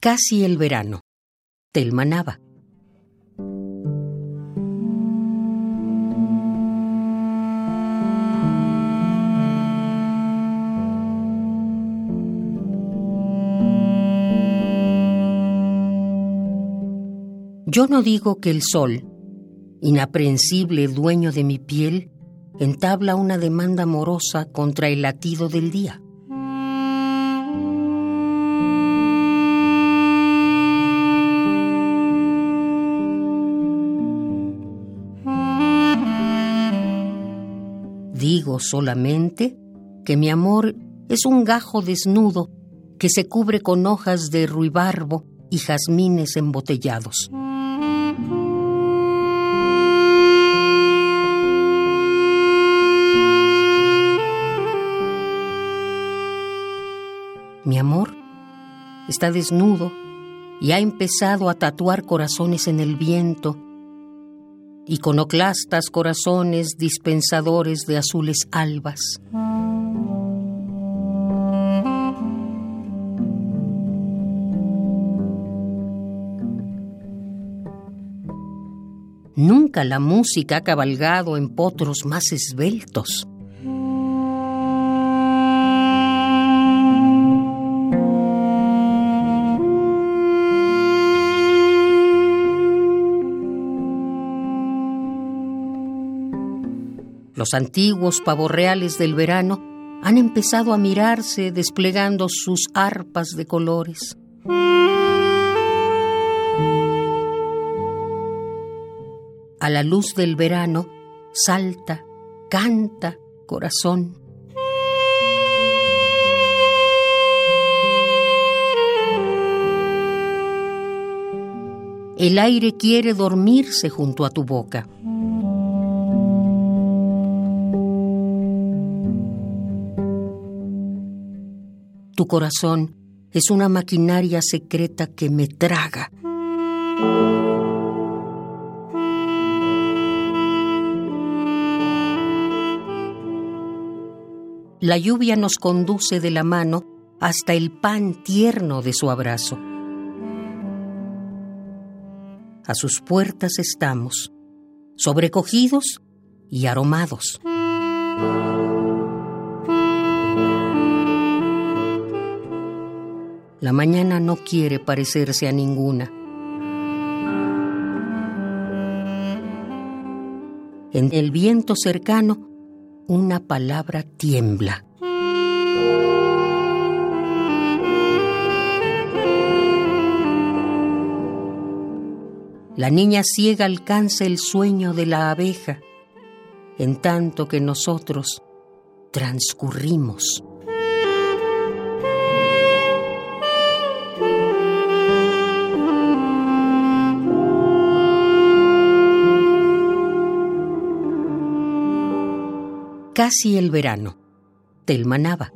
Casi el verano. Telmanaba. Yo no digo que el sol, inaprensible dueño de mi piel, entabla una demanda amorosa contra el latido del día. Digo solamente que mi amor es un gajo desnudo que se cubre con hojas de ruibarbo y jazmines embotellados. Mi amor está desnudo y ha empezado a tatuar corazones en el viento, iconoclastas corazones dispensadores de azules albas. Nunca la música ha cabalgado en potros más esbeltos. Los antiguos pavorreales del verano han empezado a mirarse desplegando sus arpas de colores. A la luz del verano salta, canta, corazón. El aire quiere dormirse junto a tu boca. Tu corazón es una maquinaria secreta que me traga. La lluvia nos conduce de la mano hasta el pan tierno de su abrazo. A sus puertas estamos, sobrecogidos y aromados. La mañana no quiere parecerse a ninguna. En el viento cercano, una palabra tiembla. La niña ciega alcanza el sueño de la abeja, en tanto que nosotros transcurrimos. Casi el verano. Telmanaba.